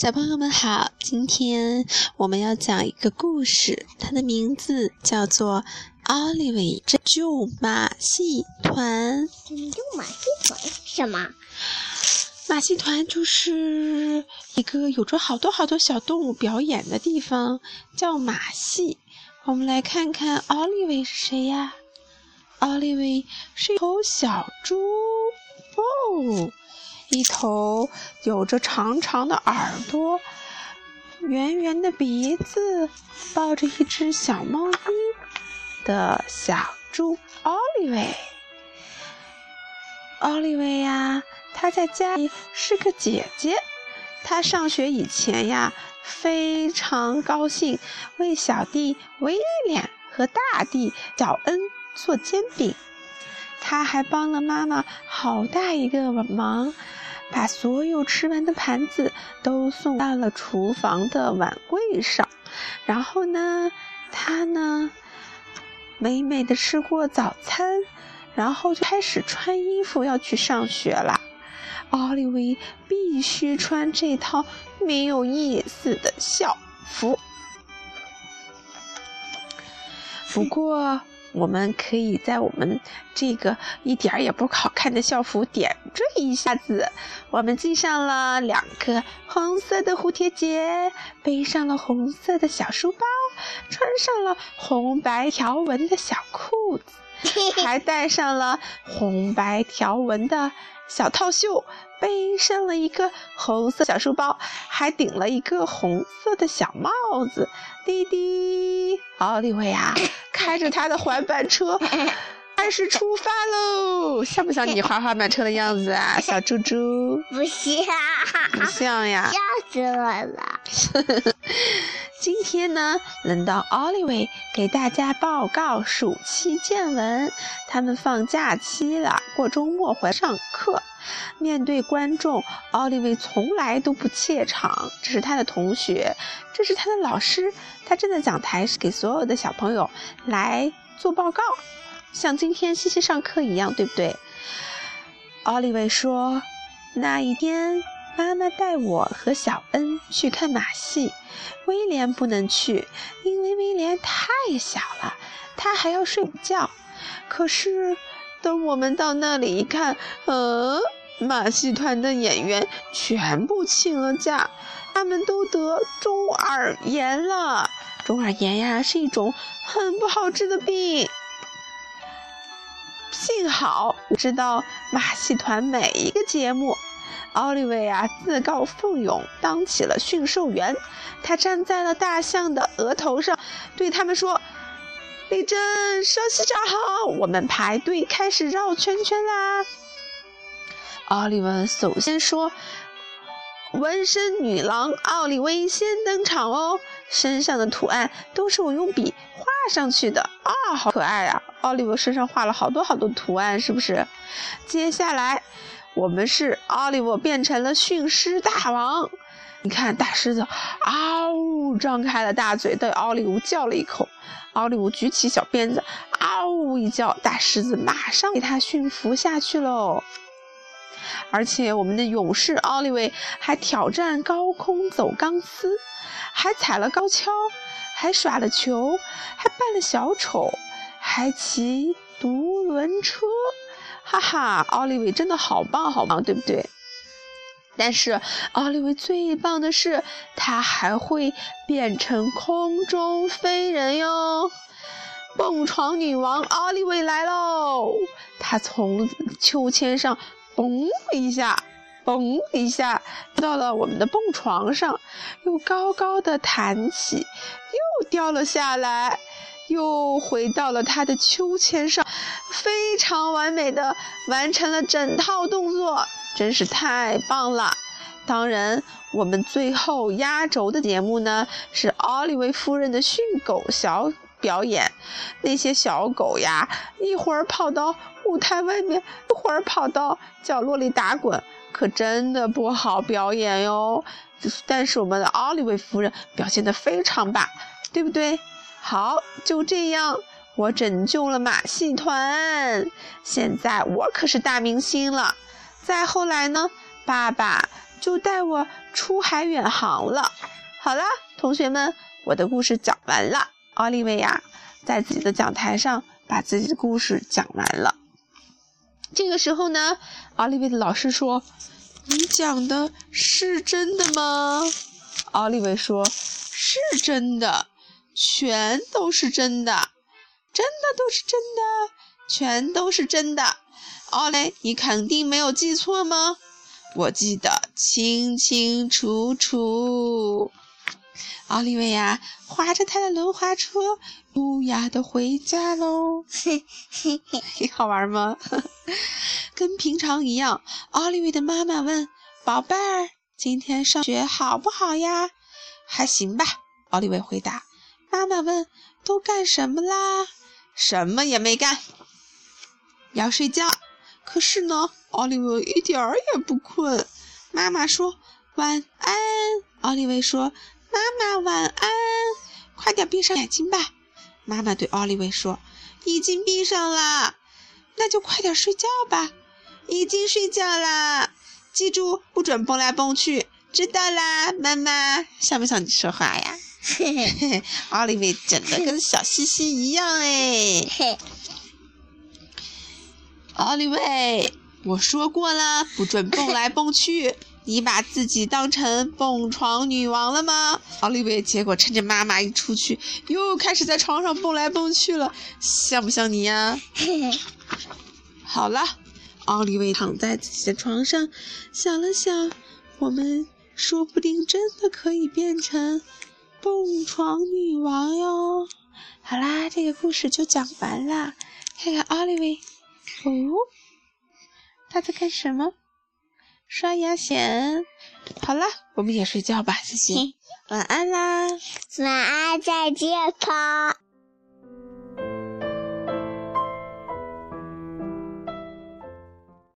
小朋友们好，今天我们要讲一个故事，它的名字叫做《奥利维拯救马戏团》。拯救马戏团是什么？马戏团就是一个有着好多好多小动物表演的地方，叫马戏。我们来看看奥利维是谁呀？奥利维是一头小猪哦。一头有着长长的耳朵、圆圆的鼻子，抱着一只小猫咪的小猪奥利维。奥利维呀，她在家里是个姐姐。她上学以前呀，非常高兴为小弟威廉和大弟小恩做煎饼。她还帮了妈妈好大一个忙。把所有吃完的盘子都送到了厨房的碗柜上，然后呢，他呢美美的吃过早餐，然后就开始穿衣服要去上学了。奥利维必须穿这套没有意思的校服，不过。我们可以在我们这个一点儿也不好看的校服点缀一下子。我们系上了两个红色的蝴蝶结，背上了红色的小书包，穿上了红白条纹的小裤子，还戴上了红白条纹的小套袖，背上了一个红色小书包，还顶了一个红色的小帽子。滴滴，奥利维亚。开着他的滑板车，按时出发喽！像不像你滑滑板车的样子啊，小猪猪？不像，不像呀！吓死我了！今天呢，轮到奥利维给大家报告暑期见闻。他们放假期了，过周末回来上课。面对观众，奥利维从来都不怯场。这是他的同学，这是他的老师。他站在讲台，是给所有的小朋友来做报告，像今天西西上课一样，对不对？奥利维说：“那一天，妈妈带我和小恩去看马戏，威廉不能去，因为威廉太小了，他还要睡午觉。可是，等我们到那里一看，嗯，马戏团的演员全部请了假。”他们都得中耳炎了。中耳炎呀，是一种很不好治的病。幸好知道马戏团每一个节目。奥利维亚自告奋勇当起了驯兽员。他站在了大象的额头上，对他们说：“立正，稍息站好，我们排队开始绕圈圈啦。”奥利文首先说。纹身女郎奥利维先登场哦，身上的图案都是我用笔画上去的啊，好可爱呀！奥利维身上画了好多好多图案，是不是？接下来，我们是奥利维变成了驯狮大王。你看，大狮子嗷呜张开了大嘴，对奥利维叫了一口。奥利维举起小鞭子，嗷呜一叫，大狮子马上给他驯服下去喽。而且我们的勇士奥利维还挑战高空走钢丝，还踩了高跷，还耍了球，还扮了小丑，还骑独轮车，哈哈！奥利维真的好棒好棒，对不对？但是奥利维最棒的是，他还会变成空中飞人哟！蹦床女王奥利维来喽！他从秋千上。嘣一下，嘣一下，到了我们的蹦床上，又高高的弹起，又掉了下来，又回到了他的秋千上，非常完美的完成了整套动作，真是太棒了。当然，我们最后压轴的节目呢，是奥利维夫人的训狗小表演。那些小狗呀，一会儿跑到。舞台外面一会儿跑到角落里打滚，可真的不好表演哟。但是我们的奥利维夫人表现得非常棒，对不对？好，就这样，我拯救了马戏团。现在我可是大明星了。再后来呢，爸爸就带我出海远航了。好啦，同学们，我的故事讲完了。奥利维亚在自己的讲台上把自己的故事讲完了。这个时候呢，奥利维的老师说：“你讲的是真的吗？”奥利维说：“是真的，全都是真的，真的都是真的，全都是真的。”奥雷，你肯定没有记错吗？我记得清清楚楚。奥利维亚划着他的轮滑车，优雅的回家喽。嘿嘿嘿，好玩吗？跟平常一样，奥利维的妈妈问：“宝贝儿，今天上学好不好呀？”“还行吧。”奥利维回答。妈妈问：“都干什么啦？”“什么也没干，要睡觉。”可是呢，奥利维一点儿也不困。妈妈说晚安。奥利维说：“妈妈晚安，快点闭上眼睛吧。”妈妈对奥利维说：“已经闭上了，那就快点睡觉吧。”已经睡觉啦，记住不准蹦来蹦去，知道啦，妈妈。像不像你说话呀？嘿嘿，奥利维整的跟小西西一样哎。嘿。奥利维，我说过了，不准蹦来蹦去。你把自己当成蹦床女王了吗？奥利维，结果趁着妈妈一出去，又开始在床上蹦来蹦去了，像不像你呀？好了，奥利维躺在自己的床上，想了想，我们说不定真的可以变成蹦床女王哟。好啦，这个故事就讲完啦。看看奥利维。哦，他在干什么？刷牙前。好啦，我们也睡觉吧，谢谢。晚安啦。晚安，再见，pa。